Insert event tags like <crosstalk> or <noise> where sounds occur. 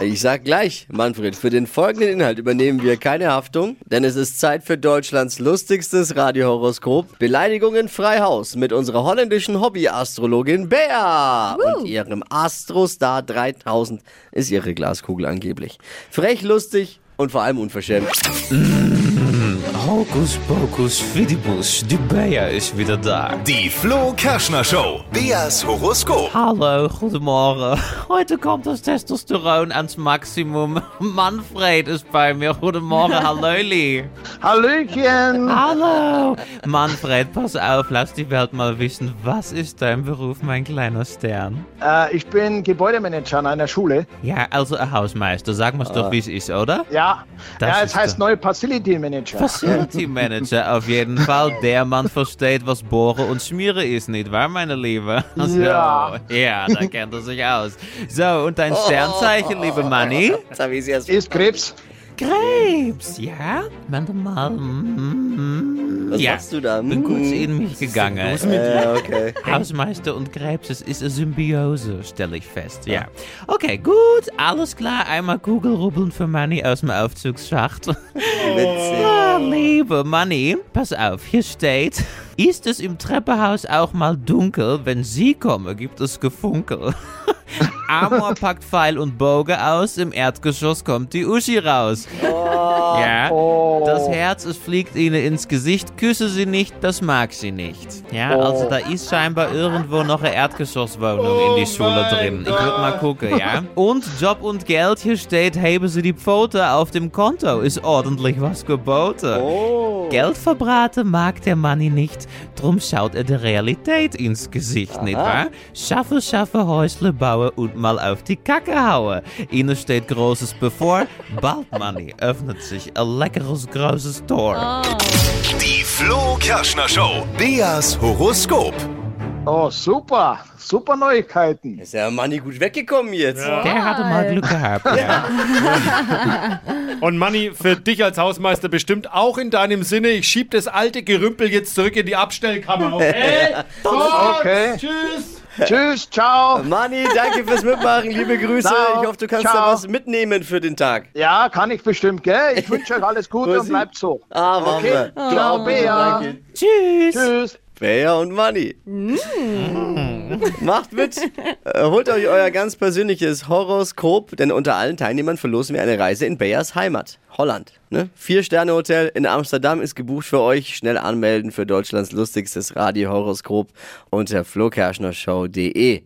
Ich sag gleich, Manfred, für den folgenden Inhalt übernehmen wir keine Haftung, denn es ist Zeit für Deutschlands lustigstes Radiohoroskop. Beleidigungen frei Haus mit unserer holländischen Hobby-Astrologin Bea und ihrem Astrostar 3000 ist ihre Glaskugel angeblich. Frech, lustig und vor allem unverschämt. Hokus pokus fidibus, die Bea ist wieder da. Die Flo Kerschner Show. Beas Horoskop. Hallo, goedemorgen. Heute kommt das Testosteron ans Maximum. Manfred ist bei mir. Goedemorgen, <laughs> hallöli. Hallöchen! Hallo. Manfred, pass auf, lass die Welt mal wissen. Was ist dein Beruf, mein kleiner Stern? Äh, ich bin Gebäudemanager an einer Schule. Ja, also ein Hausmeister. Sag mal's doch, wie es ist, oder? Ja, Das ja es heißt doch- neue Facility Manager. Facility Manager auf jeden Fall. Der Mann versteht, was Bohren und Schmieren ist, nicht wahr, meine Liebe? So. Ja. Ja, da kennt er sich aus. So, und dein Sternzeichen, liebe Manni? Jetzt habe ich sie erst. Ist Krebs. Krebs, ja? Warte mal. mm, Was ja. machst du da? Bin kurz in mich gegangen. Ja, okay. Hausmeister und Krebs, es ist eine Symbiose, stelle ich fest. Ja. Okay, gut, alles klar. Einmal Kugelrubbeln für Manny aus dem Aufzugsschacht. Witzig. Ah, liebe Manni, pass auf, hier steht, ist es im Treppenhaus auch mal dunkel, wenn Sie kommen, gibt es Gefunkel. <laughs> Amor packt Pfeil und Bogen aus, im Erdgeschoss kommt die Uschi raus. Ja, Oh. Das Herz, es fliegt Ihnen ins Gesicht, küsse sie nicht, das mag sie nicht. Ja, also da ist scheinbar irgendwo noch eine Erdgeschosswohnung in die Schule drin. Ich würde mal gucken, ja. <laughs> Und Job und Geld, hier steht, heben Sie die Pfote auf dem Konto, ist ordentlich was geboten. Oh. Geld verbraten mag der Manni nicht, drum schaut er der Realität ins Gesicht, nicht wahr? Schaffe, schaffe, Häusle bauen und mal auf die Kacke hauen. Ihnen steht Großes bevor, bald Manni öffnet sich ein leckeres großes Tor. Die Flo Kerschner Show. Beas Horoskop. oh, super. Super Neuigkeiten. Ist ja Manni gut weggekommen jetzt. Der hatte mal Glück gehabt, ja. <laughs> Und Manni, für dich als Hausmeister bestimmt auch in deinem Sinne. Ich schieb das alte Gerümpel jetzt zurück in die Abstellkammer. Okay? <laughs> Okay. Tschüss. Tschüss, ciao. Manni, danke fürs Mitmachen. Liebe Grüße. Ciao. Ich hoffe, du kannst Ciao. da was mitnehmen für den Tag. Ja, kann ich bestimmt, gell? Ich wünsche euch alles Gute <laughs> und bleibt so. Ah, Okay. wir. Ciao, Bea. Danke. Tschüss. Tschüss. Bea und Manni. Macht mit. Äh, Holt euch euer ganz persönliches Horoskop, denn unter allen Teilnehmern verlosen wir eine Reise in Beas Heimat, Holland. Ne? Vier-Sterne-Hotel in Amsterdam ist gebucht für euch. Schnell anmelden für Deutschlands lustigstes Radio-Horoskop unter flokerschnershow.de.